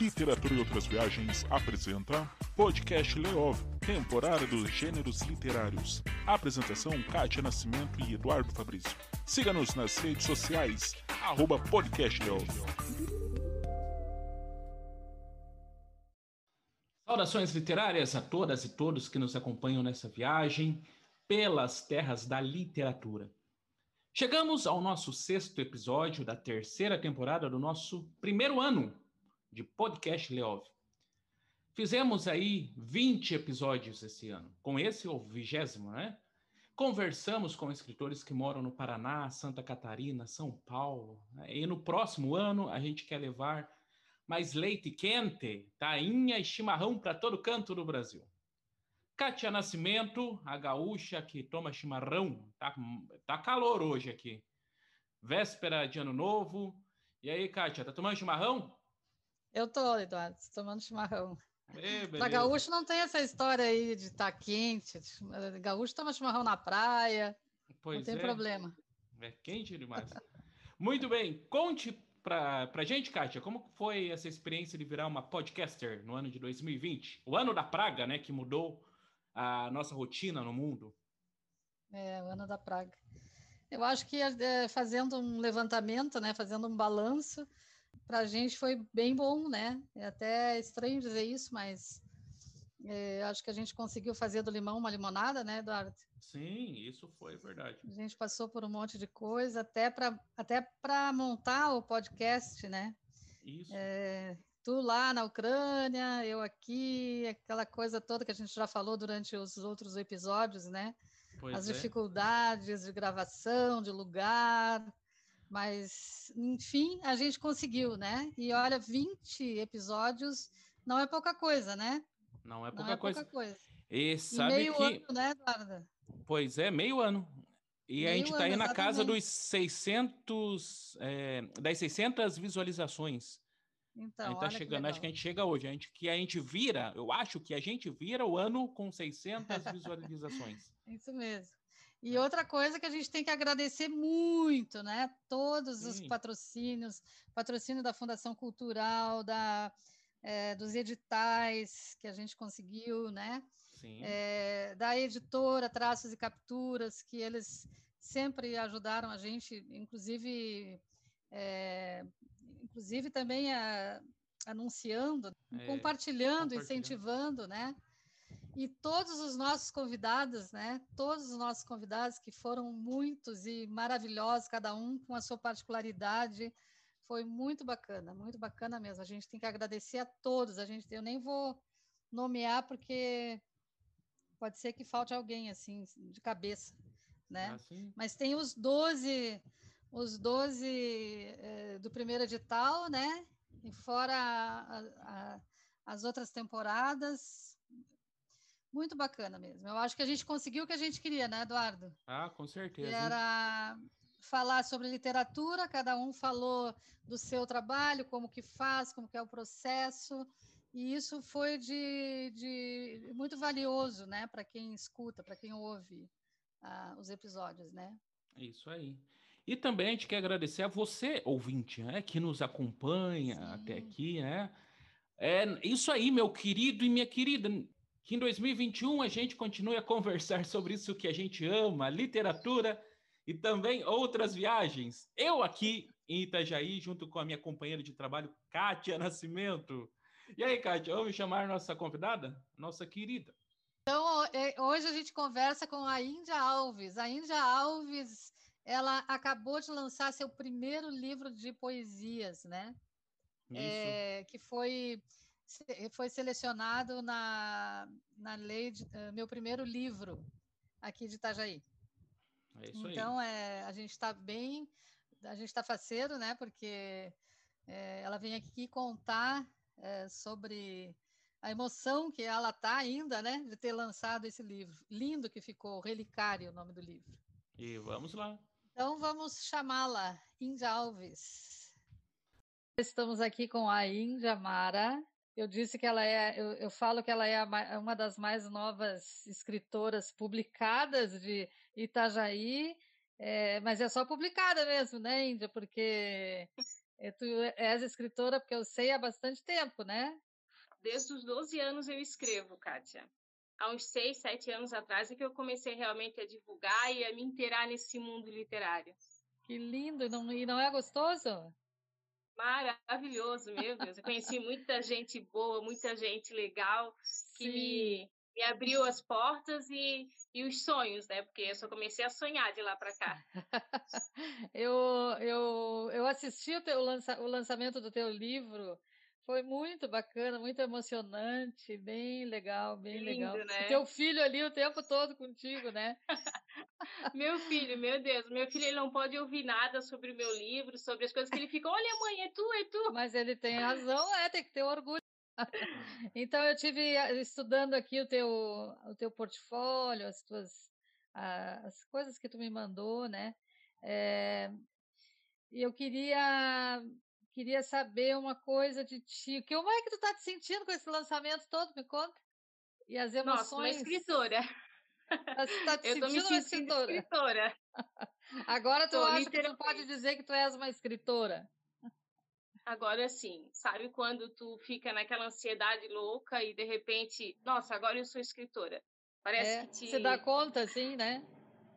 Literatura e Outras Viagens apresenta Podcast Leov, temporada dos gêneros literários. Apresentação Kátia Nascimento e Eduardo Fabrício. Siga-nos nas redes sociais, arroba Podcast Leov. Saudações literárias a todas e todos que nos acompanham nessa viagem pelas terras da literatura. Chegamos ao nosso sexto episódio da terceira temporada do nosso primeiro ano de podcast Leov. Fizemos aí 20 episódios esse ano. Com esse, o vigésimo, né? Conversamos com escritores que moram no Paraná, Santa Catarina, São Paulo. Né? E no próximo ano a gente quer levar mais leite quente, tainha e chimarrão para todo canto do Brasil. Kátia Nascimento, a gaúcha que toma chimarrão. Tá, tá calor hoje aqui. Véspera de ano novo. E aí, Kátia, tá tomando chimarrão? Eu tô, Eduardo, tomando chimarrão. Para gaúcho não tem essa história aí de estar tá quente. Gaúcho toma chimarrão na praia. Pois não tem é. problema. É quente demais. Muito bem. Conte para a gente, Kátia, como foi essa experiência de virar uma podcaster no ano de 2020? O ano da praga, né? Que mudou a nossa rotina no mundo. É, o ano da praga. Eu acho que é, fazendo um levantamento, né? Fazendo um balanço para a gente foi bem bom, né? É até estranho dizer isso, mas é, acho que a gente conseguiu fazer do limão uma limonada, né, Eduardo? Sim, isso foi verdade. A gente passou por um monte de coisa, até para até montar o podcast, né? Isso. É, tu lá na Ucrânia, eu aqui, aquela coisa toda que a gente já falou durante os outros episódios, né? Pois As é. dificuldades de gravação, de lugar, mas, enfim, a gente conseguiu, né? E olha, 20 episódios não é pouca coisa, né? Não é pouca, não é coisa. pouca coisa. E sabe e meio que... ano, né, Eduarda? Pois é, meio ano. E meio a gente está aí na casa dos 600, é, das 600 visualizações. Então, a gente tá chegando, acho que a gente chega hoje, a gente, que a gente vira, eu acho que a gente vira o ano com 600 visualizações. Isso mesmo. E outra coisa que a gente tem que agradecer muito, né? Todos Sim. os patrocínios, patrocínio da Fundação Cultural, da, é, dos editais que a gente conseguiu, né? É, da editora Traços e Capturas, que eles sempre ajudaram a gente, inclusive, é, inclusive também a, anunciando, é, compartilhando, compartilhando, incentivando, né? E todos os nossos convidados, né? Todos os nossos convidados, que foram muitos e maravilhosos, cada um com a sua particularidade, foi muito bacana, muito bacana mesmo. A gente tem que agradecer a todos. A gente, eu nem vou nomear porque pode ser que falte alguém assim de cabeça, né? Ah, Mas tem os 12, os 12 eh, do primeiro edital, né? E fora a, a, as outras temporadas, muito bacana mesmo. Eu acho que a gente conseguiu o que a gente queria, né, Eduardo? Ah, com certeza. Que era falar sobre literatura, cada um falou do seu trabalho, como que faz, como que é o processo, e isso foi de, de muito valioso, né, para quem escuta, para quem ouve uh, os episódios, né? Isso aí. E também a gente quer agradecer a você, ouvinte, né, que nos acompanha Sim. até aqui, né? É isso aí, meu querido e minha querida que em 2021 a gente continue a conversar sobre isso que a gente ama, literatura e também outras viagens. Eu aqui em Itajaí, junto com a minha companheira de trabalho, Kátia Nascimento. E aí, Kátia, vamos chamar nossa convidada? Nossa querida. Então, é, hoje a gente conversa com a Índia Alves. A Índia Alves, ela acabou de lançar seu primeiro livro de poesias, né? É, que foi foi selecionado na, na lei de, uh, meu primeiro livro aqui de Itajaí. É isso então, aí. É, a gente está bem, a gente está faceiro, né? Porque é, ela vem aqui contar é, sobre a emoção que ela está ainda, né? De ter lançado esse livro. Lindo que ficou, Relicário, o nome do livro. E vamos lá. Então, vamos chamá-la, Índia Alves. Estamos aqui com a Índia Mara, eu disse que ela é, eu, eu falo que ela é a, uma das mais novas escritoras publicadas de Itajaí, é, mas é só publicada mesmo, né, Índia? Porque E tu és escritora porque eu sei há bastante tempo, né? Desde os 12 anos eu escrevo, Kátia. Há uns 6, 7 anos atrás é que eu comecei realmente a divulgar e a me inteirar nesse mundo literário. Que lindo! Não, e não é gostoso? Maravilhoso, meu Deus. Eu conheci muita gente boa, muita gente legal que me, me abriu as portas e, e os sonhos, né? Porque eu só comecei a sonhar de lá para cá. eu, eu, eu assisti o, teu lança, o lançamento do teu livro. Foi muito bacana, muito emocionante, bem legal, bem Lindo, legal. Né? Teu filho ali o tempo todo contigo, né? meu filho, meu Deus, meu filho ele não pode ouvir nada sobre o meu livro, sobre as coisas que ele fica, olha mãe, é tu, é tu. Mas ele tem razão, é, tem que ter orgulho. então eu tive eh, estudando aqui o teu o teu portfólio, as tuas as coisas que tu me mandou, né? É, e eu queria queria saber uma coisa de ti. Como é que tu tá te sentindo com esse lançamento todo? Me conta. E as emoções. Nossa, uma escritora. Tá, tá te eu sentindo, me sentindo uma escritora. escritora. Agora tu tô, acha que tu pode dizer que tu és uma escritora? Agora sim, sabe quando tu fica naquela ansiedade louca e de repente, nossa, agora eu sou escritora. Parece é, que te... Você dá conta, assim, né?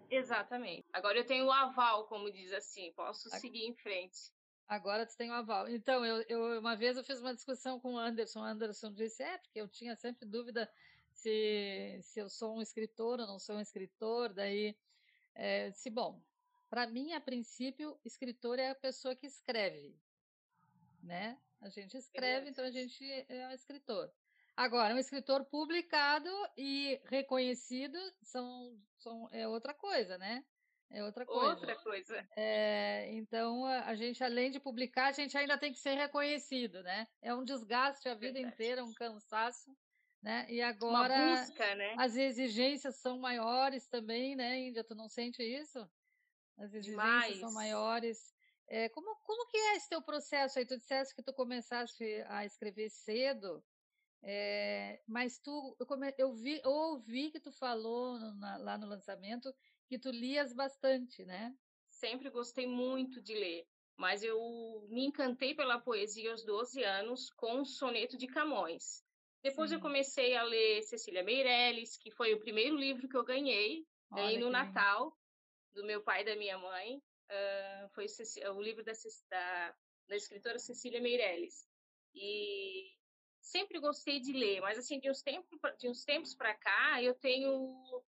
Exatamente. Agora eu tenho o aval, como diz assim, posso seguir em frente. Agora tu tem o aval. Então, eu, eu, uma vez eu fiz uma discussão com o Anderson. O Anderson disse, é, porque eu tinha sempre dúvida se, se eu sou um escritor ou não sou um escritor. Daí, é, se bom, para mim, a princípio, escritor é a pessoa que escreve né? A gente escreve, então a gente é um escritor. Agora, um escritor publicado e reconhecido são, são, é outra coisa, né? É outra coisa. Outra coisa. É, então, a, gente, além de publicar, a gente ainda tem que ser reconhecido, né? É um desgaste a vida Verdade. inteira, um cansaço. Né? E agora busca, né? as exigências são maiores também, né, Índia? Tu não sente isso? As exigências Demais. são maiores. É, como, como que é esse teu processo aí? Tu disseste que tu começaste a escrever cedo, é, mas tu, eu, come, eu, vi, eu ouvi que tu falou no, na, lá no lançamento que tu lias bastante, né? Sempre gostei muito de ler, mas eu me encantei pela poesia aos 12 anos com o Soneto de Camões. Depois Sim. eu comecei a ler Cecília Meirelles, que foi o primeiro livro que eu ganhei, ganhei no Natal, do meu pai e da minha mãe uh, foi o livro da, da, da escritora Cecília Meirelles. E sempre gostei de ler, mas assim, de uns tempos, de uns tempos para cá, eu tenho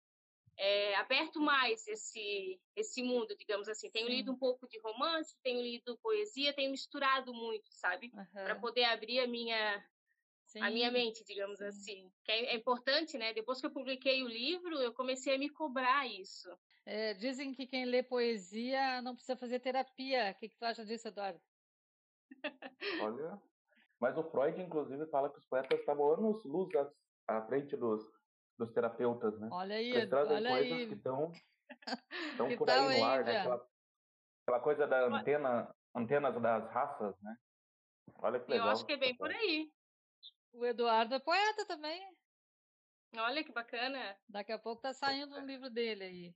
é, aberto mais esse, esse mundo, digamos assim. Tenho Sim. lido um pouco de romance, tenho lido poesia, tenho misturado muito, sabe? Uhum. Para poder abrir a minha, Sim. a minha mente, digamos Sim. assim. Que é, é, importante, né? Depois que eu publiquei o livro, eu comecei a me cobrar isso. É, dizem que quem lê poesia não precisa fazer terapia. O que, que tu acha disso, Eduardo? Olha, mas o Freud, inclusive, fala que os poetas estavam anos luz à, frente dos, dos terapeutas, né? Olha aí, Eles trazem olha coisas aí. que estão por aí no ar, né? Aquela, aquela, coisa da antena, antenas das raças, né? Olha que legal. Eu acho que é bem por aí. O Eduardo é poeta também. Olha que bacana. Daqui a pouco tá saindo um livro dele aí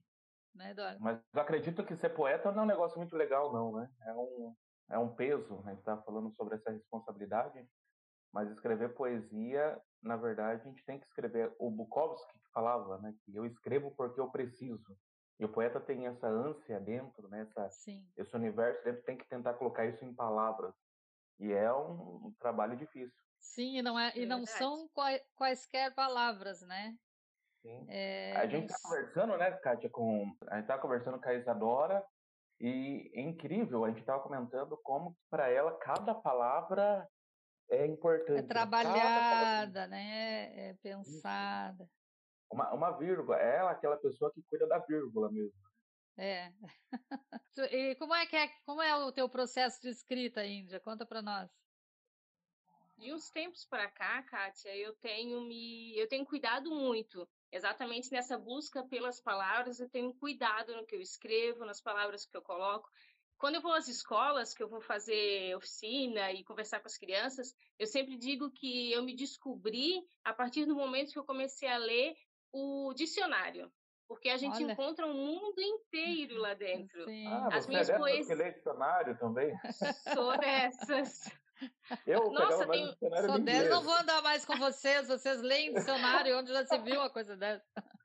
né, Eduardo? Mas acredito que ser poeta não é um negócio muito legal, não, né? É um, é um peso, né? A gente está falando sobre essa responsabilidade, mas escrever poesia, na verdade, a gente tem que escrever. O Bukowski falava, né? Que eu escrevo porque eu preciso. E o poeta tem essa ânsia dentro, né? Essa, esse universo dentro, tem que tentar colocar isso em palavras. E é um, um trabalho difícil. Sim, e não, é, e não são quaisquer palavras, né? É, a gente está conversando, né, Kátia, com. A gente está conversando com a Isadora e é incrível, a gente estava comentando como para ela cada palavra é importante. É trabalhada, né? É pensada. Uma, uma vírgula, é ela aquela pessoa que cuida da vírgula mesmo. É. e como é que é, como é o teu processo de escrita, Índia? Conta para nós. De uns tempos para cá, Kátia, eu tenho me, eu tenho cuidado muito exatamente nessa busca pelas palavras, eu tenho cuidado no que eu escrevo, nas palavras que eu coloco. Quando eu vou às escolas, que eu vou fazer oficina e conversar com as crianças, eu sempre digo que eu me descobri a partir do momento que eu comecei a ler o dicionário. porque a gente Olha. encontra um mundo inteiro lá dentro. Sim. Ah, As minhas é poesias... que lê dicionário também? Sou dessas. Eu Nossa, tem... Sou dessas, não vou andar mais com vocês, vocês leem dicionário, onde já se viu uma coisa dessa.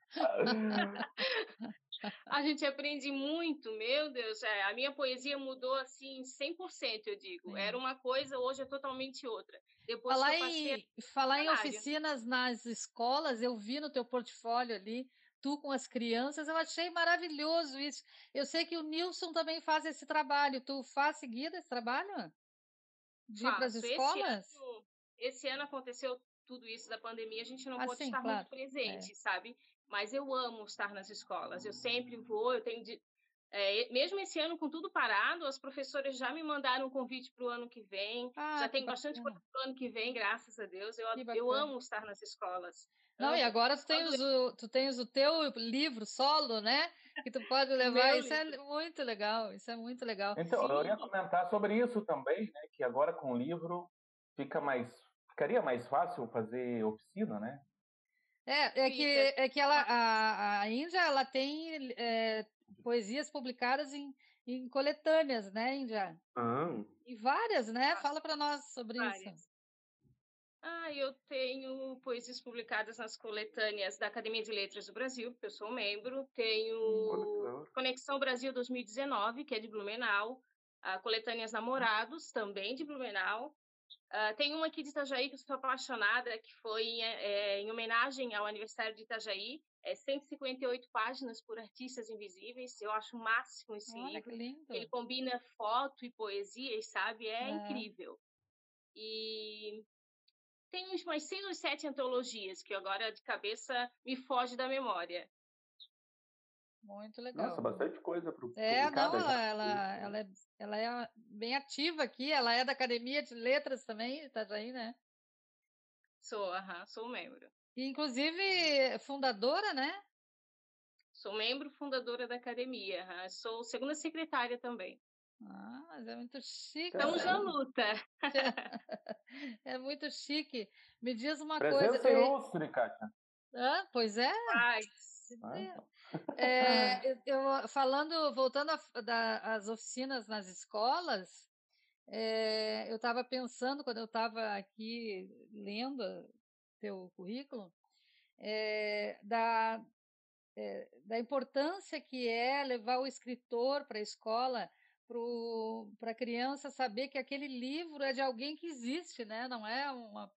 a gente aprende muito, meu Deus, é, a minha poesia mudou assim 100%, eu digo. Sim. Era uma coisa, hoje é totalmente outra. Depois falar em, falar em oficinas nas escolas, eu vi no teu portfólio ali, tu com as crianças, eu achei maravilhoso isso. Eu sei que o Nilson também faz esse trabalho. Tu faz seguido esse trabalho? De ir para as escolas? Esse ano, esse ano, aconteceu tudo isso da pandemia, a gente não ah, pode sim, estar claro. muito presente, é. sabe? Mas eu amo estar nas escolas. Eu sempre vou, eu tenho de, é, mesmo esse ano com tudo parado, as professoras já me mandaram um convite para o ano que vem. Ah, já tem bastante coisa para o ano que vem, graças a Deus. Eu, eu amo estar nas escolas. Não, amo. e agora tu tens, o, tu tens o teu livro solo, né? Que tu pode levar. isso é livro. é muito legal. Isso é muito legal. Então, Sim. eu ia comentar sobre isso também, né? Que agora com o livro fica mais. Ficaria mais fácil fazer oficina, né? É, é que, é que ela, a, a Índia ela tem é, poesias publicadas em, em coletâneas, né, Índia? Ah. E várias, né? Fala para nós sobre várias. isso. Ah, eu tenho poesias publicadas nas coletâneas da Academia de Letras do Brasil, porque eu sou membro. Tenho Conexão Brasil 2019, que é de Blumenau. A Coletâneas Namorados, também de Blumenau. Uh, tem uma aqui de Itajaí que eu sou apaixonada, que foi é, em homenagem ao aniversário de Itajaí. É 158 páginas por artistas invisíveis. Eu acho o máximo esse Olha, livro. Ele combina foto e poesia, sabe? É, é. incrível. E tem uns mais seis ou sete antologias que agora de cabeça me foge da memória. Muito legal. Nossa, bastante coisa para É, não, ela, ela, ela, é, ela é bem ativa aqui, ela é da Academia de Letras também, Itajaí, né? Sou, aham, sou membro. E, inclusive, fundadora, né? Sou membro fundadora da academia, aham. sou segunda secretária também. Ah, mas é muito chique. Estamos na luta. É muito chique. Me diz uma Presença coisa. ilustre, Kátia. Ah, pois é. Ai, então. É, eu, falando, voltando às oficinas nas escolas, é, eu estava pensando, quando eu estava aqui lendo teu currículo, é, da, é, da importância que é levar o escritor para a escola, para a criança saber que aquele livro é de alguém que existe, né? não é uma,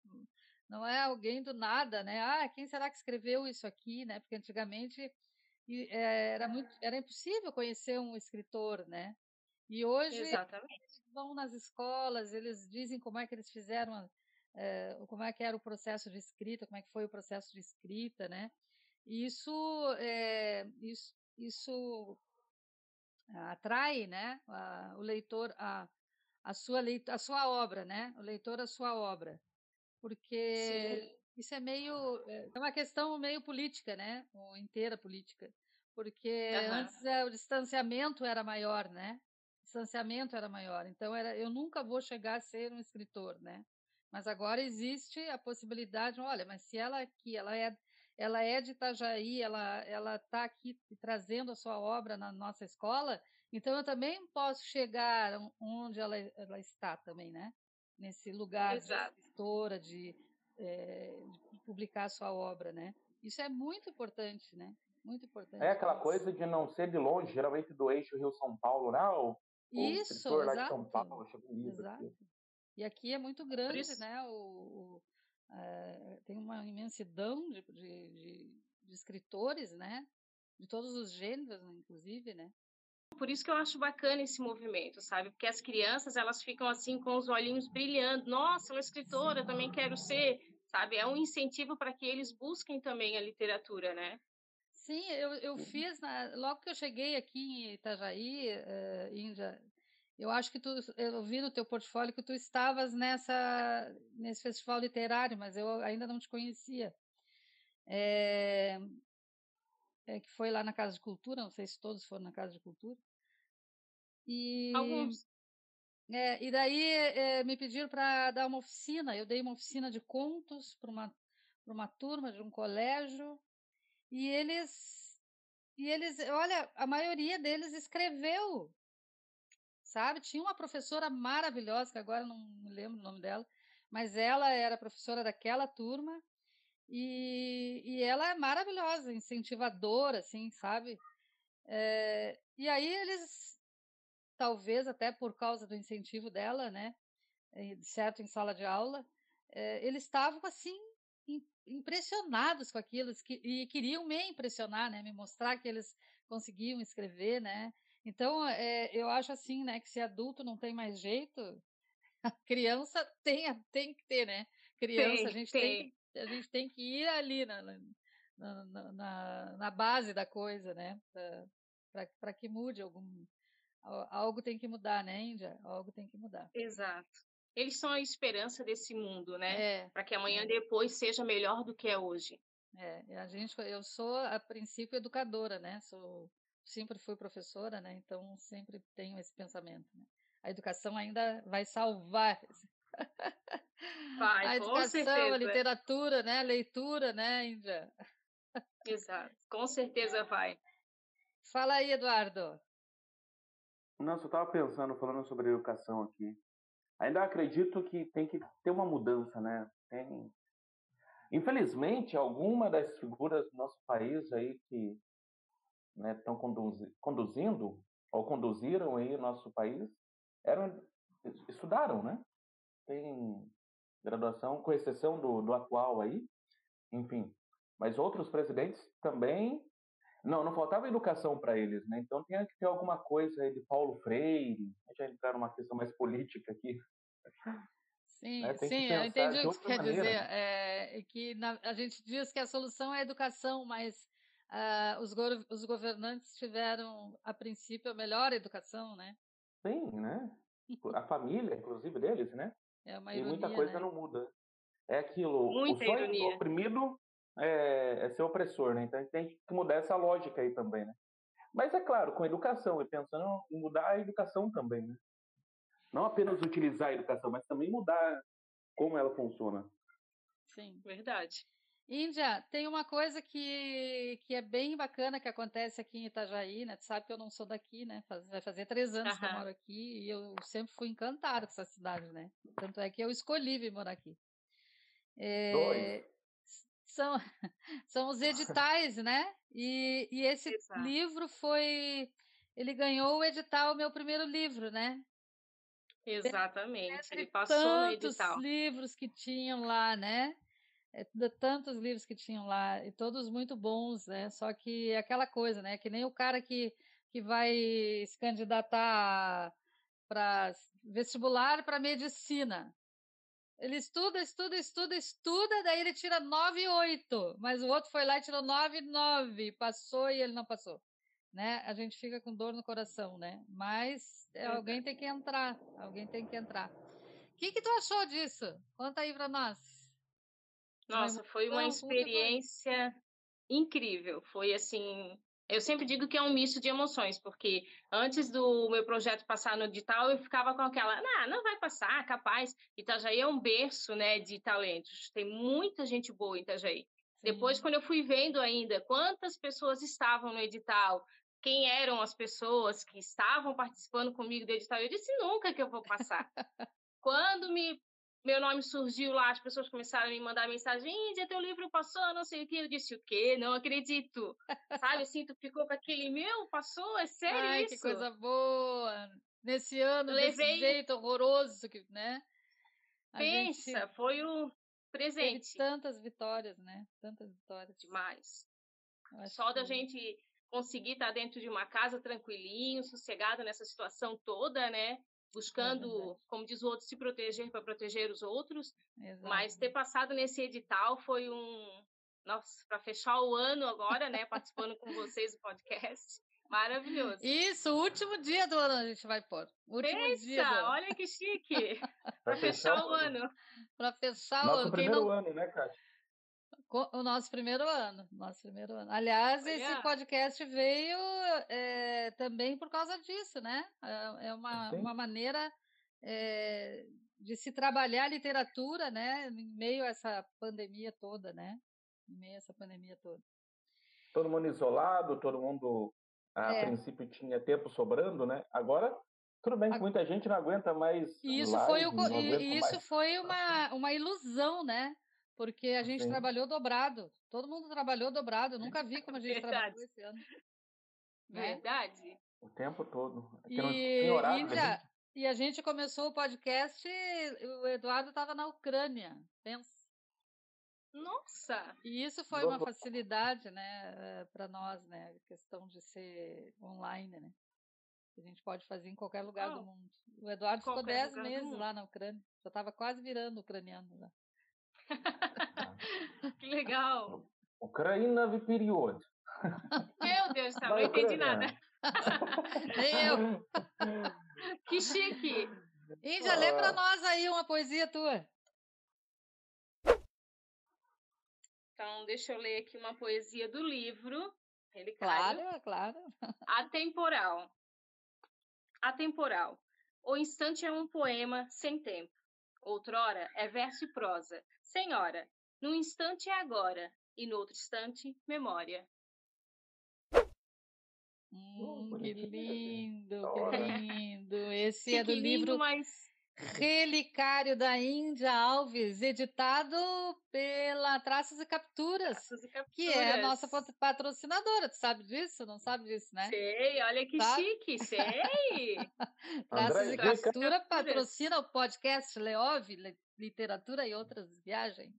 não é alguém do nada, né? Ah, quem será que escreveu isso aqui, né? Porque antigamente eh, era muito, era impossível conhecer um escritor, né? E hoje Exatamente. eles vão nas escolas, eles dizem como é que eles fizeram, é, como é que era o processo de escrita, como é que foi o processo de escrita, né? E isso, é, isso, isso atrai, né? O leitor a, a sua leitura, a sua obra, né? O leitor a sua obra porque Sim. isso é meio eh, é uma questão meio política, né? Ou inteira política, porque uhum. antes é, o distanciamento era maior, né? O distanciamento era maior, então era eu nunca vou chegar a ser um escritor, né? Mas agora existe a possibilidade, olha, mas se ela aqui, ela é ela é de Itajaí, ela ela está aqui trazendo a sua obra na nossa escola, então eu também posso chegar onde ela, ela está também, né? Nesse lugar Exato. de escritora, de, é, de publicar a sua obra, né? Isso é muito importante, né? Muito importante. É aquela coisa de não ser de longe, geralmente do eixo Rio-São Paulo, né? O, Isso, escritor lá de São Paulo, exato. Aqui. E aqui é muito grande, isso... né? O, o é, tem uma imensidão de, de, de, de escritores, né? De todos os gêneros, inclusive, né? Por isso que eu acho bacana esse movimento, sabe? Porque as crianças, elas ficam assim com os olhinhos brilhando. Nossa, uma escritora, também quero ser, sabe? É um incentivo para que eles busquem também a literatura, né? Sim, eu, eu fiz, na, logo que eu cheguei aqui em Itajaí, uh, Índia, eu acho que tu, eu vi no teu portfólio que tu estavas nessa, nesse festival literário, mas eu ainda não te conhecia. É, é, que foi lá na Casa de Cultura, não sei se todos foram na Casa de Cultura. E, Alguns. É, e daí é, me pediram para dar uma oficina. Eu dei uma oficina de contos para uma, uma turma de um colégio. E eles e eles, olha, a maioria deles escreveu, sabe? Tinha uma professora maravilhosa, que agora não me lembro o nome dela, mas ela era professora daquela turma e, e ela é maravilhosa, incentivadora, assim, sabe? É, e aí eles, talvez até por causa do incentivo dela, né, certo, em sala de aula, é, eles estavam assim impressionados com aquilo e queriam me impressionar, né, me mostrar que eles conseguiam escrever, né. Então, é, eu acho assim, né, que se adulto não tem mais jeito, a criança tem, tem que ter, né? Criança, tem, a gente tem. tem a gente tem que ir ali na, na, na, na base da coisa, né? Para que mude algum. Algo tem que mudar, né, Índia? Algo tem que mudar. Exato. Eles são a esperança desse mundo, né? É, Para que amanhã é. depois seja melhor do que é hoje. É, a gente, eu sou a princípio educadora, né? Sou, sempre fui professora, né? Então sempre tenho esse pensamento. Né? A educação ainda vai salvar Vai, a educação, a literatura, né? A leitura, né, Índia? Exato, com certeza vai. Fala aí, Eduardo. Nossa, eu estava pensando, falando sobre educação aqui. Ainda acredito que tem que ter uma mudança, né? Tem... Infelizmente, alguma das figuras do nosso país aí que estão né, conduzi conduzindo ou conduziram aí o nosso país eram estudaram, né? Tem graduação, com exceção do, do atual aí, enfim. Mas outros presidentes também. Não, não faltava educação para eles, né? Então tinha que ter alguma coisa aí de Paulo Freire. Já entrar numa questão mais política aqui. Sim, né? sim, eu entendi o que você quer maneira. dizer. É, que na, a gente diz que a solução é a educação, mas uh, os, go os governantes tiveram, a princípio, a melhor educação, né? Sim, né? A família, inclusive, deles, né? É uma ironia, e muita coisa né? não muda. É aquilo. Muita o sonho ironia. do oprimido é, é ser opressor, né? Então a gente tem que mudar essa lógica aí também, né? Mas é claro, com educação, e pensando em mudar a educação também, né? Não apenas utilizar a educação, mas também mudar como ela funciona. Sim. Verdade. Índia, tem uma coisa que, que é bem bacana que acontece aqui em Itajaí, né? Tu sabe que eu não sou daqui, né? Faz, vai fazer três anos uhum. que eu moro aqui e eu sempre fui encantada com essa cidade, né? Tanto é que eu escolhi vir morar aqui. É, Dois. São, são os editais, né? E, e esse Exato. livro foi. Ele ganhou o edital, meu primeiro livro, né? Exatamente, ele passou no edital. livros que tinham lá, né? É, tantos livros que tinham lá, e todos muito bons, né? Só que aquela coisa, né? Que nem o cara que, que vai se candidatar para vestibular para medicina. Ele estuda, estuda, estuda, estuda, daí ele tira 9 e 8, mas o outro foi lá e tirou 9 e 9, passou e ele não passou. Né? A gente fica com dor no coração, né? Mas é, alguém tem que entrar, alguém tem que entrar. O que, que tu achou disso? Conta aí para nós. Nossa, foi uma experiência incrível. Foi assim. Eu sempre digo que é um misto de emoções, porque antes do meu projeto passar no edital, eu ficava com aquela, não, não vai passar, capaz. Itajaí é um berço, né, de talentos. Tem muita gente boa em Itajaí. Sim. Depois, quando eu fui vendo ainda quantas pessoas estavam no edital, quem eram as pessoas que estavam participando comigo do edital, eu disse nunca que eu vou passar. quando me meu nome surgiu lá, as pessoas começaram a me mandar mensagem, Índia, teu livro passou, não sei o que. Eu disse, o quê? Não acredito. Sabe, assim, tu ficou com aquele, meu, passou? É sério Ai, isso? que coisa boa. Nesse ano, Levei... desse jeito horroroso, né? A Pensa, gente... foi o presente. Teve tantas vitórias, né? Tantas vitórias. Demais. Só que... da gente conseguir estar dentro de uma casa tranquilinho, sossegado nessa situação toda, né? Buscando, é como diz o outro, se proteger para proteger os outros. Exato. Mas ter passado nesse edital foi um, nossa, para fechar o ano agora, né, participando com vocês do podcast. Maravilhoso. Isso, o último dia do ano a gente vai pôr. Último Pensa, dia do... olha que chique. para fechar o ano. Para fechar Nosso o ano. primeiro não... ano, né, Kátia? O nosso primeiro ano, nosso primeiro ano. Aliás, Olha. esse podcast veio é, também por causa disso, né? É, é uma, uma maneira é, de se trabalhar a literatura, né? Em meio a essa pandemia toda, né? Em meio a essa pandemia toda. todo mundo isolado, todo mundo a é. princípio tinha tempo sobrando, né? Agora tudo bem que muita gente não aguenta mais. Isso live, foi o, isso mais. foi uma, uma ilusão, né? Porque a gente Sim. trabalhou dobrado. Todo mundo trabalhou dobrado. Eu nunca vi como a gente trabalhou esse ano. Né? Verdade. O tempo todo. É e, horário, Índia, gente... e a gente começou o podcast, o Eduardo estava na Ucrânia, pensa. Nossa! E isso foi uma facilidade, né, eh, para nós, né, a questão de ser online, né? A gente pode fazer em qualquer lugar oh, do mundo. O Eduardo ficou 10 meses lá na Ucrânia. Já estava quase virando ucraniano lá que legal! Ucrânia в период. Meu Deus do céu, não entendi nada. Nem eu. Que chique. Índia, lê para nós aí uma poesia tua. Então, deixa eu ler aqui uma poesia do livro. Relicário. Claro, claro. Atemporal. Atemporal. O instante é um poema sem tempo. Outrora é verso e prosa, sem hora. Num instante é agora, e no outro instante, memória. Hum, que lindo, que lindo. Esse é do livro mas... Relicário da Índia Alves, editado pela Traços e Capturas, Traços e Capturas, que é a nossa patrocinadora. Tu sabe disso? Não sabe disso, né? Sei, olha que sabe? chique, sei. Traços e Captura patrocina o podcast Leov, Literatura e Outras Viagens.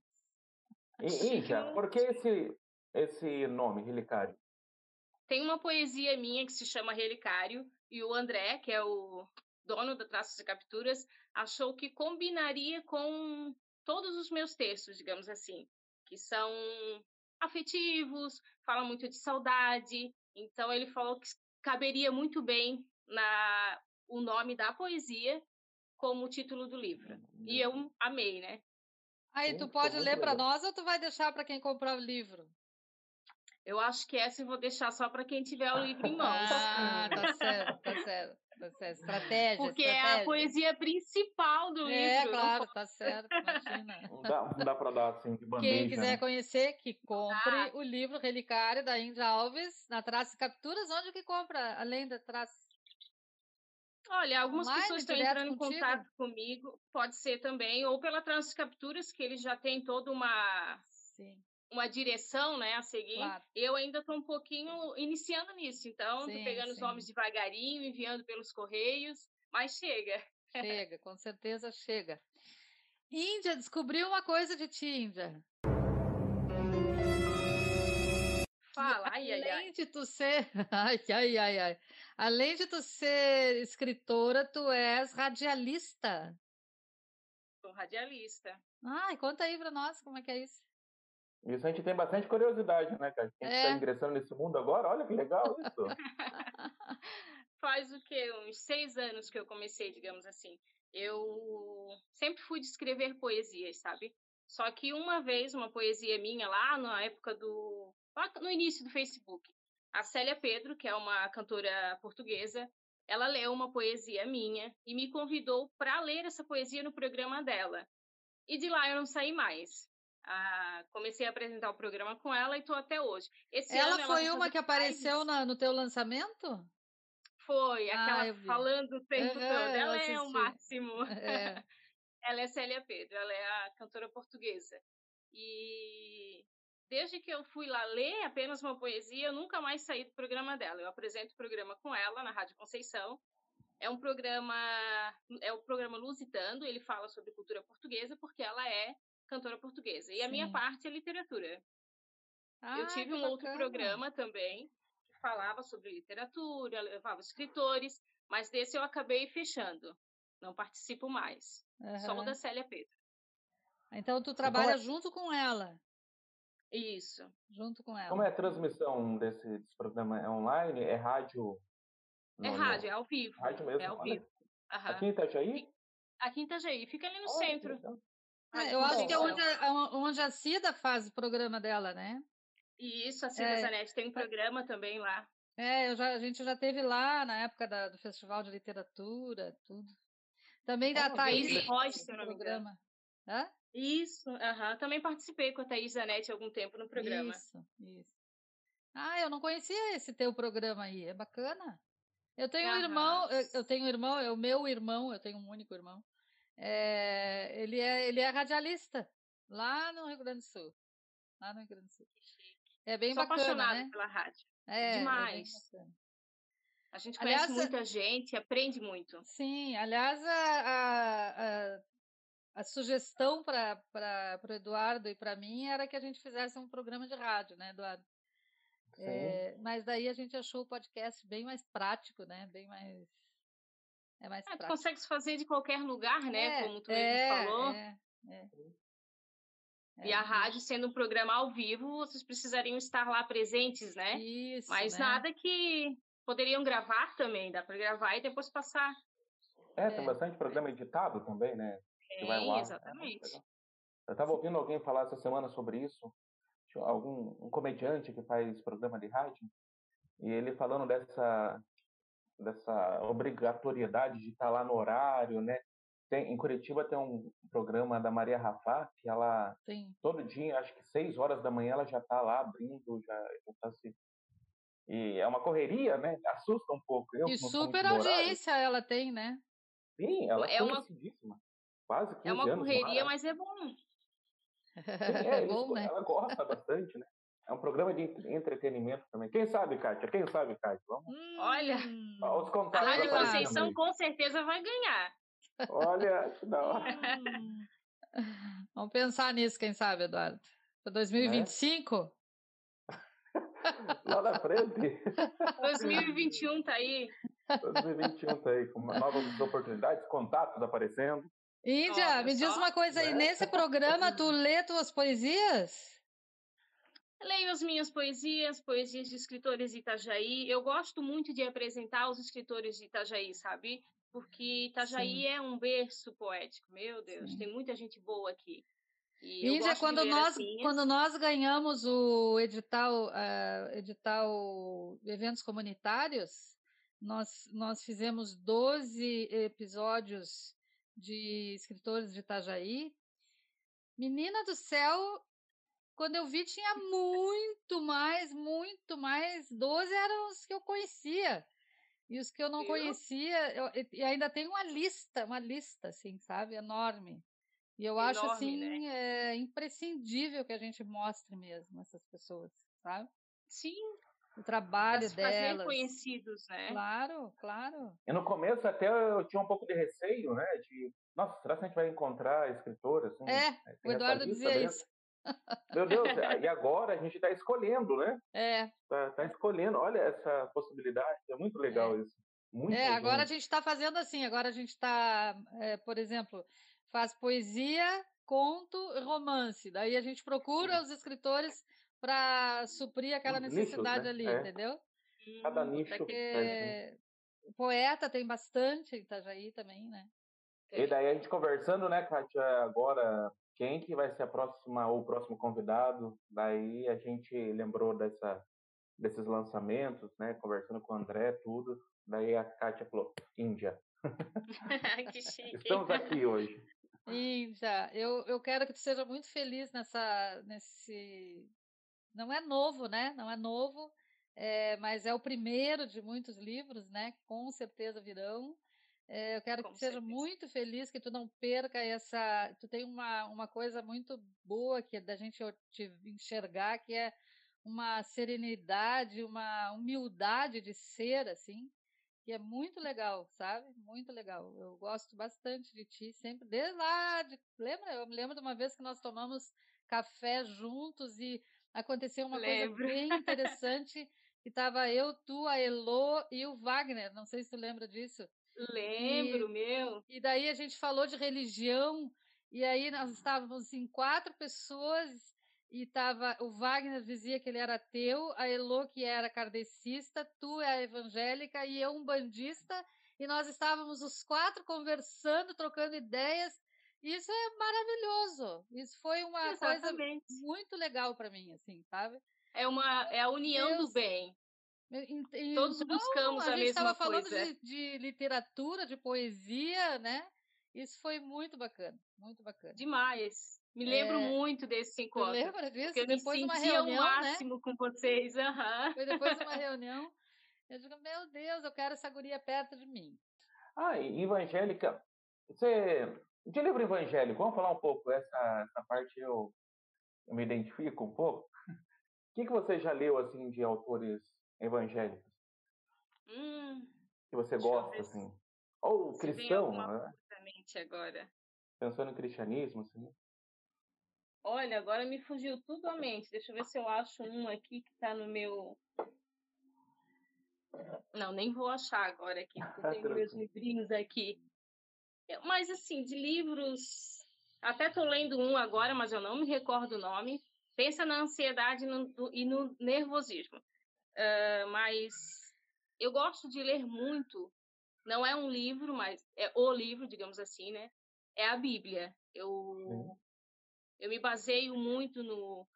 Índia, por que esse, esse nome, Relicário? Tem uma poesia minha que se chama Relicário, e o André, que é o dono da Traços e Capturas, achou que combinaria com todos os meus textos, digamos assim, que são afetivos, falam muito de saudade. Então ele falou que caberia muito bem na o nome da poesia como o título do livro. E eu amei, né? Aí tu pode ler para nós ou tu vai deixar para quem comprar o livro? Eu acho que essa eu vou deixar só para quem tiver o livro em mãos. Ah, tá certo, tá certo. Tá certo. Estratégia. Porque estratégia. é a poesia principal do é, livro. É, claro, tá certo, imagina. Não dá, não dá para dar assim de bandeja. Quem quiser né? conhecer, que compre ah. o livro Relicário da Índia Alves na Trace Capturas. Onde que compra, além da Trace? Olha, algumas Online, pessoas estão entrando contigo? em contato comigo, pode ser também, ou pela Transcapturas, que eles já têm toda uma Sim uma direção né, a seguir. Claro. Eu ainda estou um pouquinho iniciando nisso, então estou pegando sim. os nomes devagarinho, enviando pelos correios, mas chega. Chega, com certeza chega. Índia, descobriu uma coisa de ti, Índia. Fala, ai, ai, ai. Além de tu ser, ai, ai, ai, ai. Além de tu ser escritora, tu és radialista. Sou radialista. Ai, conta aí para nós como é que é isso. Isso a gente tem bastante curiosidade, né, cara? Quem está é. ingressando nesse mundo agora, olha que legal isso. Faz o quê? Uns seis anos que eu comecei, digamos assim. Eu sempre fui de escrever poesias, sabe? Só que uma vez, uma poesia minha lá na época do. no início do Facebook, a Célia Pedro, que é uma cantora portuguesa, ela leu uma poesia minha e me convidou para ler essa poesia no programa dela. E de lá eu não saí mais comecei a apresentar o programa com ela e estou até hoje. Esse ela ano, foi ela uma que apareceu na, no teu lançamento? Foi, ah, aquela falando o tempo uhum, todo. Ela é o máximo. É. ela é Célia Pedro, ela é a cantora portuguesa. E desde que eu fui lá ler apenas uma poesia, eu nunca mais saí do programa dela. Eu apresento o programa com ela na Rádio Conceição. É um programa, é o programa Lusitando, ele fala sobre cultura portuguesa porque ela é cantora portuguesa. E Sim. a minha parte é literatura. Ah, eu tive um bacana. outro programa também que falava sobre literatura, levava escritores, mas desse eu acabei fechando. Não participo mais. Uhum. Só o da Célia Pedro. Então tu trabalha então, junto com ela. Isso. Junto com ela. Como é a transmissão desse, desse programa? É online? É rádio? É rádio, é ao vivo. Rádio mesmo. É ao vivo. Uhum. Aqui em Itajaí? Aqui em Itajaí. Fica ali no centro. Então. É, eu acho que é onde a, onde a Cida faz o programa dela, né? Isso, a Cida é. Zanetti tem um programa também lá. É, já, a gente já teve lá na época da, do Festival de Literatura, tudo. Também da é, Thaís. Rocha, seu programa. Hã? Isso, uh -huh. também participei com a Thaís Zanetti algum tempo no programa. Isso, isso. Ah, eu não conhecia esse teu programa aí, é bacana. Eu tenho um irmão, eu, eu, tenho um irmão, é o meu irmão, eu tenho um único irmão. É, ele, é, ele é radialista lá no Rio Grande do Sul. Lá no Rio Grande do Sul. É bem Sou bacana, apaixonada né? pela rádio. É, Demais. É a gente conhece aliás, muita gente, aprende muito. Sim, aliás, a, a, a, a sugestão para o Eduardo e para mim era que a gente fizesse um programa de rádio, né, Eduardo? É, mas daí a gente achou o podcast bem mais prático, né? Bem mais. É mais é, prático. consegue fazer de qualquer lugar, né? É, Como tu é, mesmo falou. É, é. E a rádio sendo um programa ao vivo, vocês precisariam estar lá presentes, né? Isso, Mas né? nada que poderiam gravar também, dá para gravar e depois passar. É, tem bastante programa editado também, né? É, vai lá. exatamente. Eu estava ouvindo alguém falar essa semana sobre isso, algum um comediante que faz programa de rádio, e ele falando dessa dessa obrigatoriedade de estar lá no horário, né? Tem, em Curitiba tem um programa da Maria Rafá, que ela Sim. todo dia, acho que seis horas da manhã, ela já está lá abrindo, já, tá se e é uma correria, né? Assusta um pouco. Eu, e super audiência horário. ela tem, né? Sim, ela é, conhecidíssima. Quase 15 É uma correria, mas é bom. Sim, é, é bom, isso, né? Ela gosta bastante, né? É um programa de entretenimento também. Quem sabe, Kátia? Quem sabe, Kátia? Vamos. Hum, Olha, os a contatos Rádio da Conceição com certeza vai ganhar. Olha, que da hora. Hum. Vamos pensar nisso, quem sabe, Eduardo? Para 2025? Lá na frente. 2021 tá aí. 2021 tá aí, com novas oportunidades, contatos aparecendo. Índia, Olha me diz só, uma coisa aí, né? nesse programa tu lê tuas poesias? Leio as minhas poesias, poesias de escritores de Itajaí. Eu gosto muito de apresentar os escritores de Itajaí, sabe? Porque Itajaí Sim. é um berço poético. Meu Deus, Sim. tem muita gente boa aqui. E quando nós, assim, quando nós ganhamos o edital, uh, edital Eventos Comunitários, nós, nós fizemos 12 episódios de escritores de Itajaí. Menina do céu, quando eu vi tinha muito mais, muito mais. 12 eram os que eu conhecia. E os que eu não Viu? conhecia, eu, e ainda tem uma lista, uma lista, assim, sabe? Enorme. E eu acho Enorme, assim é, imprescindível que a gente mostre mesmo essas pessoas, sabe? Sim, O trabalho se fazer delas. conhecidos, né? Claro, claro. E no começo até eu tinha um pouco de receio, né? De, nossa, será que a gente vai encontrar escritoras? Assim, É, tem o Eduardo dizia mesmo? isso. Meu Deus, e agora a gente está escolhendo, né? É, Tá, tá escolhendo. Olha essa possibilidade, é muito legal isso. Muito é agora a gente. está fazendo assim, agora a gente está, é, por exemplo, faz poesia, conto, romance. Daí a gente procura os escritores para suprir aquela Os nichos, necessidade né? ali, É. entendeu? Cada nicho. Porque é, poeta tem bastante em Itajaí também, né? E daí a gente conversando, né, Kátia, agora quem que vai ser a próxima ou o próximo convidado? Daí a gente lembrou dessa, desses lançamentos, né, conversando com o André, tudo. Daí a Kátia falou, Índia, que chique. estamos aqui hoje. Índia, eu, eu quero que tu seja muito feliz nessa, nesse. Não é novo, né? Não é novo, é, mas é o primeiro de muitos livros, né? Com certeza virão. É, eu quero Com que tu seja muito feliz, que tu não perca essa. Tu tem uma, uma coisa muito boa que é da gente te enxergar, que é uma serenidade, uma humildade de ser, assim, que é muito legal, sabe? Muito legal. Eu gosto bastante de ti, sempre, desde lá, de, lembra? Eu me lembro de uma vez que nós tomamos café juntos e aconteceu uma Lembro. coisa bem interessante, que estava eu, tu, a Elo e o Wagner, não sei se tu lembra disso. Lembro, meu. E daí a gente falou de religião, e aí nós estávamos em quatro pessoas, e tava, o Wagner dizia que ele era ateu, a Elo que era kardecista, tu é a evangélica e eu um bandista, e nós estávamos os quatro conversando, trocando ideias. Isso é maravilhoso. Isso foi uma coisa Exatamente. muito legal para mim, assim, sabe? É, uma, é a união Deus. do bem. E- e- Todos não, buscamos a gente mesma estava falando coisa. de, de literatura, de poesia, né? Isso foi muito bacana, muito bacana. Demais. Me lembro é... muito desse encontro. Lembra disso? Porque eu depois me sentia reunião, o né? máximo né? com vocês. Uhum. Foi depois de uma reunião. Eu digo, meu Deus, eu quero essa guria perto de mim. Ah, evangélica. Você. De livro evangélico, vamos falar um pouco. Essa, essa parte eu, eu me identifico um pouco. O que, que você já leu assim de autores evangélicos? Hum, que você gosta, assim? Ou cristão, né? agora. Pensando em cristianismo, assim. Olha, agora me fugiu tudo à mente. Deixa eu ver se eu acho um aqui que está no meu. Não, nem vou achar agora aqui, porque eu tenho meus livrinhos aqui. É, mas, assim, de livros. Até estou lendo um agora, mas eu não me recordo o nome. Pensa na ansiedade no, e no nervosismo. Uh, mas eu gosto de ler muito. Não é um livro, mas é o livro, digamos assim, né? É a Bíblia. Eu, eu me baseio muito no,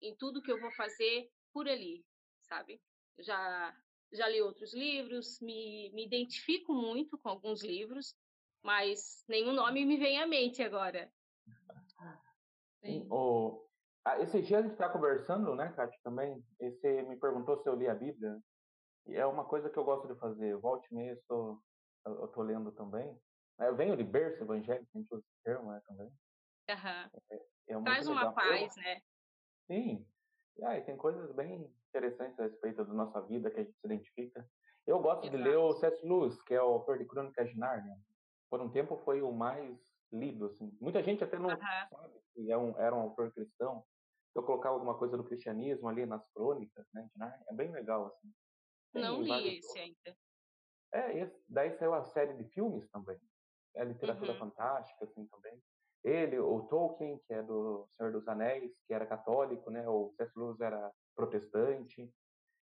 em tudo que eu vou fazer por ali, sabe? Já já li outros livros, me, me identifico muito com alguns livros, mas nenhum nome me vem à mente agora. Sim. O, ah, esses dias a gente está conversando, né, Kátia, também, e você me perguntou se eu li a Bíblia, e é uma coisa que eu gosto de fazer, volte meia estou, eu estou lendo também. Eu venho de berço evangélico, a gente usa esse termo né, também. Uhum. É, é Traz uma legal. paz, eu, né? Sim, ah, e tem coisas bem interessantes a respeito da nossa vida que a gente se identifica. Eu gosto Exato. de ler o C.S. Lewis, que é o autor de Crônicas de Nárnia. Por um tempo foi o mais lido, assim. Muita gente até não uhum. sabe que é um, era um autor cristão. Eu colocava alguma coisa do cristianismo ali nas crônicas, né, de. É bem legal, assim. Tem não li esse ainda. É, esse, daí saiu a série de filmes também. É literatura uhum. fantástica, assim, também. Ele, o Tolkien, que é do Senhor dos Anéis, que era católico, né? O C.S. Lewis era protestante.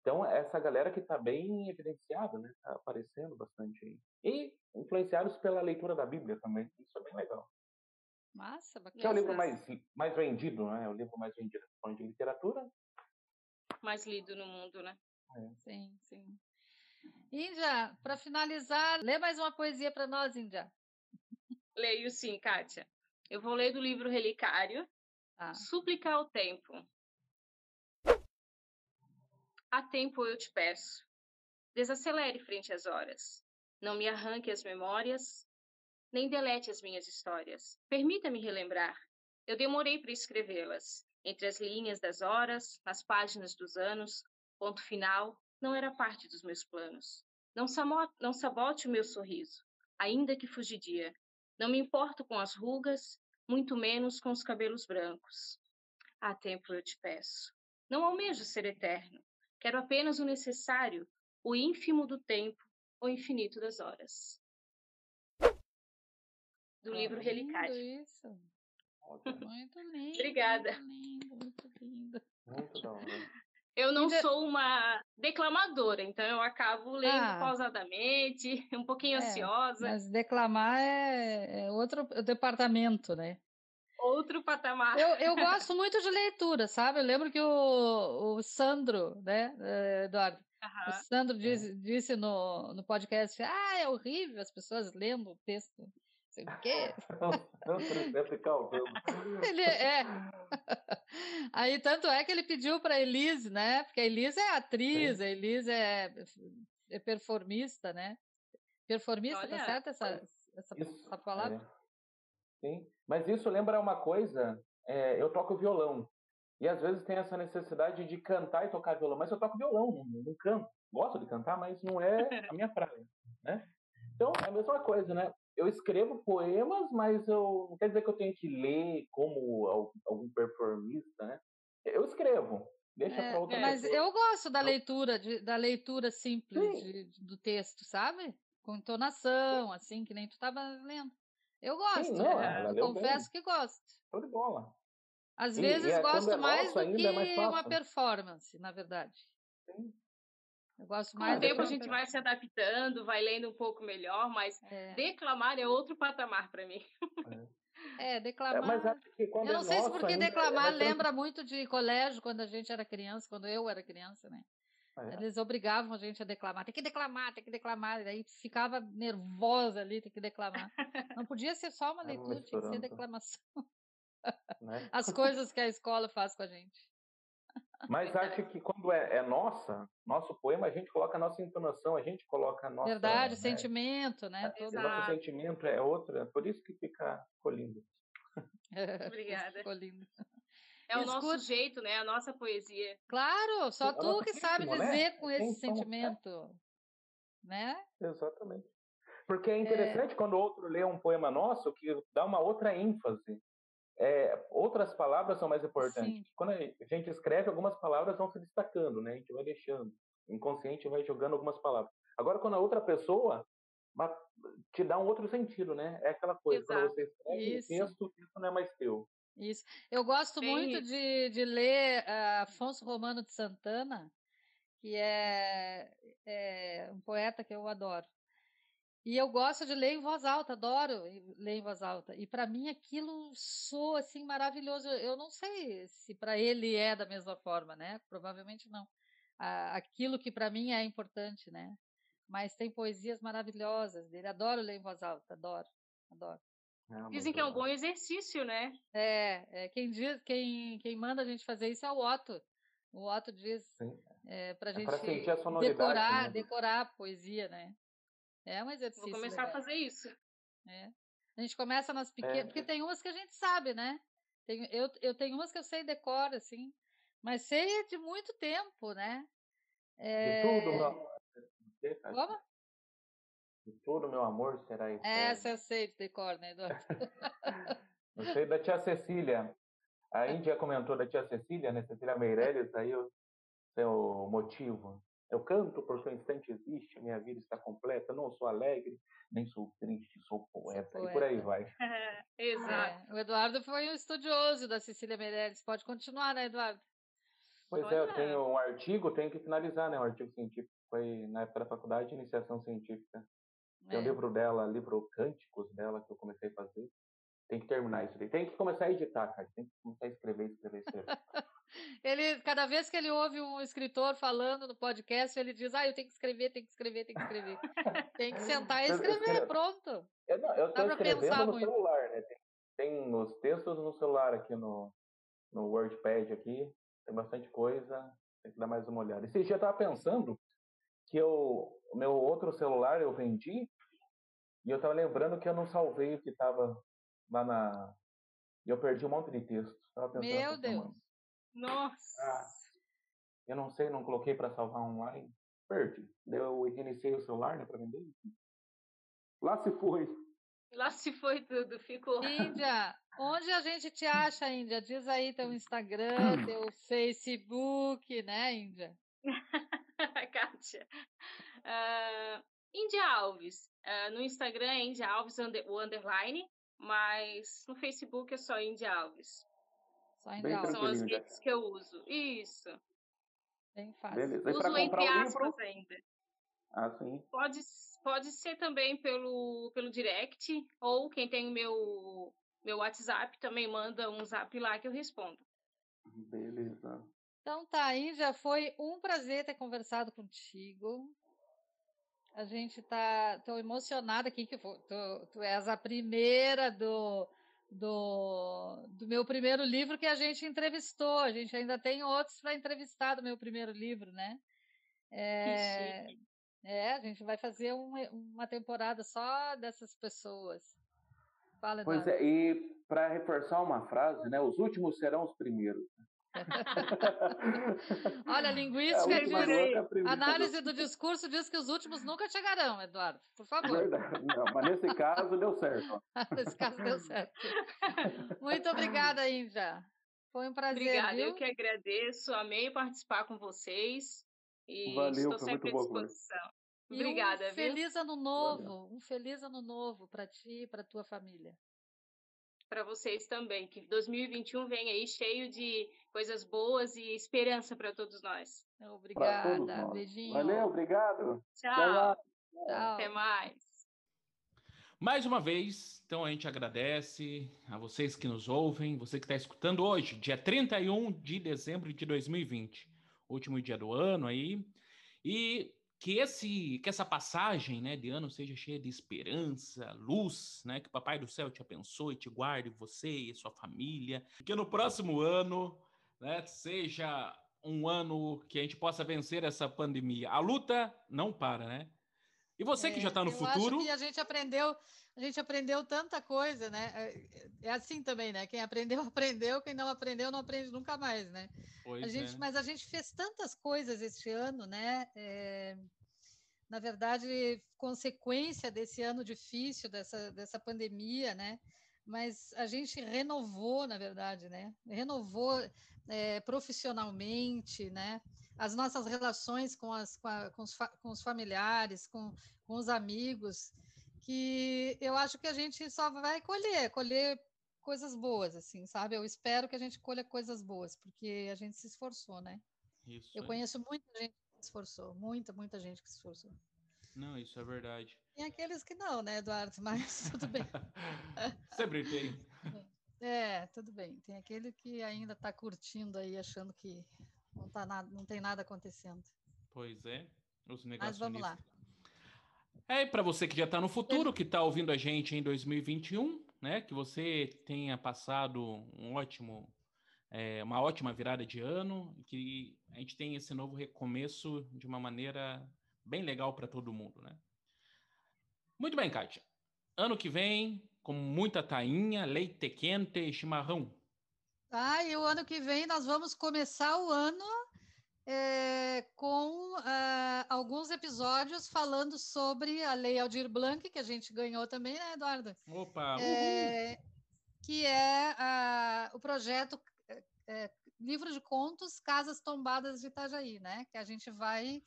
Então, essa galera que está bem evidenciada, né? Está aparecendo bastante aí. E influenciados pela leitura da Bíblia também. Isso é bem legal. Massa, bacana. Que é o livro mais, mais vendido, né? É o livro mais vendido de literatura. Mais lido no mundo, né? É. Sim, sim. Índia, para finalizar, lê mais uma poesia para nós, Índia. Leio sim, Kátia. Eu vou ler do livro Relicário, ah. Súplica ao Tempo. Há tempo eu te peço, desacelere frente às horas. Não me arranque as memórias, nem delete as minhas histórias. Permita-me relembrar. Eu demorei para escrevê-las. Entre as linhas das horas, nas páginas dos anos, ponto final não era parte dos meus planos. Não, não sabote o meu sorriso, ainda que fugidia. Não me importo com as rugas, muito menos com os cabelos brancos. Há tempo eu te peço. Não almejo ser eterno. Quero apenas o necessário, o ínfimo do tempo, o infinito das horas. Do livro Relicário. Isso. Muito lindo. Obrigada. Muito lindo, muito lindo. Muito bom, né? Eu não sou uma declamadora, então eu acabo lendo ah, pausadamente, um pouquinho é, ansiosa. Mas declamar é, é outro departamento, né? Outro patamar. Eu, eu gosto muito de leitura, sabe? Eu lembro que o, o Sandro, né, eh, Eduardo? Uhum. O Sandro é. disse, disse no, no podcast: ah, é horrível as pessoas lendo o texto sei o quê. ele é. Aí tanto é que ele pediu para Elise, né? Porque a Elise é atriz, Sim. a Elise é, é performista, né? Performista, tá Olha, tá certo essa, essa, isso, essa palavra? É. Sim, mas isso lembra uma coisa. É, eu toco violão. E às vezes tem essa necessidade de cantar e tocar violão, mas eu toco violão, não, não canto. Gosto de cantar, mas não é a minha praia, né? Então, é a mesma coisa, né? Eu escrevo poemas, mas eu não quer dizer que eu tenho que ler como algum performista, né? Eu escrevo. Deixa é, para outra Mas pessoa. eu gosto da leitura, de, da leitura simples de, do texto, sabe? Com entonação, assim, que nem tu estava lendo. Eu gosto. Sim, não, é, confesso bem. que gosto. Show de bola. Às e, vezes é, gosto mais do que mais uma performance, na verdade. Sim. Eu gosto mais. Com o tempo a gente vai se adaptando, vai lendo um pouco melhor, mas é. declamar é outro patamar para mim. É, é declamar. É, mas acho que quando eu não é sei se porque é declamar lembra muito de colégio quando a gente era criança, quando eu era criança, né? É. Eles obrigavam a gente a declamar, tem que declamar, tem que declamar, e aí ficava nervosa ali, tem que declamar. Não podia ser só uma leitura, tinha que ser declamação. Né? As coisas que a escola faz com a gente. Mas acho que quando é, é, nossa, nosso poema, a gente coloca a nossa entonação, a gente coloca a nossa. Verdade, né? sentimento, né? Todo... O nosso sentimento é outro, é por isso que fica ficou lindo. Obrigada. É o nosso jeito, né? A nossa poesia. Claro, só tu que sabe né? dizer né? com esse sentimento, né? Exatamente. Porque é, é. interessante é... quando o outro lê um poema nosso que dá uma outra ênfase. É, outras palavras são mais importantes. Sim. Quando a gente escreve, algumas palavras vão se destacando, né? A gente vai deixando. O inconsciente vai jogando algumas palavras. Agora, quando a outra pessoa te dá um outro sentido, né? É aquela coisa, Exato. quando você escreve Isso. texto, o texto não é mais teu. Isso. Eu gosto Bem muito de, de ler uh, Afonso Romano de Santana, que é, é um poeta que eu adoro. E eu gosto de ler em voz alta, adoro ler em voz alta. E para mim aquilo soa assim maravilhoso. Eu não sei se para ele é da mesma forma, né? Provavelmente não. Aquilo que para mim é importante, né? Mas tem poesias maravilhosas dele. Adoro ler em voz alta, adoro, adoro. É Dizem que é um bom exercício, né? É, é, quem diz, quem, quem manda a gente fazer isso é o Otto. O Otto diz é, para a gente decorar, né? decorar a poesia, né? É um exercício. Vou começar legal. a fazer isso. É. A gente começa nas pequenas, é. porque tem umas que a gente sabe, né? Tem, eu, eu tenho umas que eu sei decora, assim, mas sei de muito tempo, né? É... De tudo, meu Como? De tudo, meu amor, será isso. Essa eu sei de decor, né, Eduardo? eu sei da tia Cecília. A Índia comentou da tia Cecília, né? Cecília Meirelles, aí o seu motivo. Eu canto porque o instante existe, minha vida está completa, não sou alegre, nem sou triste, sou poeta, poeta. e por aí vai. É, exato. É, o Eduardo foi um estudioso da Cecília Meirelles, pode continuar, né, Eduardo? Pois é, eu tenho um artigo, tenho que finalizar, né, um artigo científico, foi na época da faculdade de iniciação científica. Tem é. um livro dela, livro Cânticos dela, que eu comecei a fazer. Tem que terminar isso daí. Tem que começar a editar, cara. Tem que começar a escrever, escrever, escrever. ele, cada vez que ele ouve um escritor falando no podcast, ele diz: Ah, eu tenho que escrever, tenho que escrever, tenho que escrever. tem que sentar e escrever, pronto. Eu, não, eu tô escrevendo no muito. celular, né? Tem, tem os textos no celular aqui no, no WordPad aqui. Tem bastante coisa. Tem que dar mais uma olhada. Esse dia eu tava pensando que eu, o meu outro celular eu vendi e eu tava lembrando que eu não salvei o que tava lá na. E eu perdi um monte de texto. Meu Deus! Semana. Nossa! Ah, eu não sei, não coloquei para salvar online. Perdi. Eu reiniciei o celular, né, para vender. Lá se foi. Lá se foi tudo, ficou. Índia, onde a gente te acha, Índia? Diz aí teu Instagram, teu Facebook, né, Índia? Kátia. Uh, Índia Alves. Uh, no Instagram é Índia Alves, under, o underline. Mas no Facebook é só Indy Alves. Só Alves. São as redes que eu uso. Isso. Bem fácil. Beleza. Uso entre aspas ainda. Ah, sim. Pode, pode ser também pelo, pelo direct, ou quem tem o meu, meu WhatsApp também manda um zap lá que eu respondo. Beleza. Então tá, Índia, foi um prazer ter conversado contigo. A gente tá tão emocionada aqui que tu, tu és a primeira do, do, do meu primeiro livro que a gente entrevistou. A gente ainda tem outros para entrevistar do meu primeiro livro, né? É, é, a gente vai fazer um, uma temporada só dessas pessoas. Fala, pois é, e para reforçar uma frase, né? Os últimos serão os primeiros. Olha, linguística é, diz, análise do discurso diz que os últimos nunca chegarão, Eduardo. Por favor. Verdade. Não, mas nesse caso deu certo. nesse caso deu certo. Muito obrigada, Índia. Foi um prazer. Obrigada, viu? eu que agradeço. Amei participar com vocês. E Valeu, estou sempre à disposição. Obrigada, um feliz ano novo, Valeu. um feliz ano novo para ti e para tua família para vocês também. Que 2021 venha aí cheio de coisas boas e esperança para todos nós. Obrigada. Todos nós. Beijinho. Valeu, obrigado. Tchau. Tchau. Até mais. Mais uma vez, então a gente agradece a vocês que nos ouvem, você que está escutando hoje, dia 31 de dezembro de 2020, último dia do ano aí. E que esse que essa passagem né, de ano seja cheia de esperança, luz, né? Que o Papai do Céu te abençoe, te guarde você e sua família. Que no próximo ano né, seja um ano que a gente possa vencer essa pandemia. A luta não para, né? E você é, que já está no eu futuro. Acho que a gente aprendeu, a gente aprendeu tanta coisa, né? É, é assim também, né? Quem aprendeu, aprendeu, quem não aprendeu, não aprende nunca mais, né? Pois a gente, é. Mas a gente fez tantas coisas este ano, né? É, na verdade, consequência desse ano difícil, dessa, dessa pandemia, né? Mas a gente renovou, na verdade, né? Renovou é, profissionalmente, né? As nossas relações com, as, com, a, com, os, com os familiares, com, com os amigos, que eu acho que a gente só vai colher, colher coisas boas, assim, sabe? Eu espero que a gente colha coisas boas, porque a gente se esforçou, né? Isso eu aí. conheço muita gente que se esforçou, muita, muita gente que se esforçou. Não, isso é verdade. Tem aqueles que não, né, Eduardo? Mas tudo bem. Sempre tem. É, tudo bem. Tem aquele que ainda está curtindo aí, achando que não, tá nada, não tem nada acontecendo. Pois é, os negacionistas. Mas vamos lá. É, para você que já está no futuro, que está ouvindo a gente em 2021, né? Que você tenha passado um ótimo, é, uma ótima virada de ano, que a gente tenha esse novo recomeço de uma maneira bem legal para todo mundo, né? Muito bem, Kátia. Ano que vem, com muita tainha, leite quente e chimarrão. Ah, e o ano que vem nós vamos começar o ano é, com uh, alguns episódios falando sobre a Lei Aldir Blanc, que a gente ganhou também, né, Eduardo? Opa! É, que é o projeto é, Livro de Contos Casas Tombadas de Itajaí, né? Que a gente vai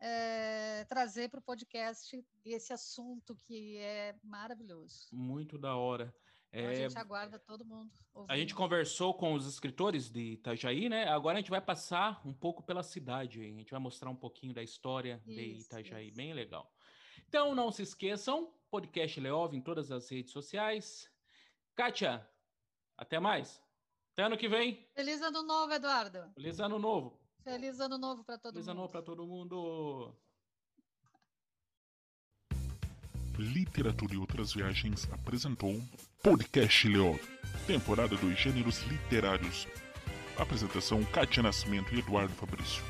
é, trazer para o podcast esse assunto que é maravilhoso. Muito da hora. Então, a gente aguarda todo mundo. Ouvindo. A gente conversou com os escritores de Itajaí, né? Agora a gente vai passar um pouco pela cidade. A gente vai mostrar um pouquinho da história isso, de Itajaí. Isso. Bem legal. Então não se esqueçam, podcast Leov em todas as redes sociais. Kátia, até mais. Até ano que vem. Feliz ano novo, Eduardo. Feliz ano novo. Feliz ano novo para todo Feliz mundo. Feliz ano novo para todo mundo. Literatura e Outras Viagens apresentou Podcast Leov, temporada dos gêneros literários. Apresentação Cátia Nascimento e Eduardo Fabrício.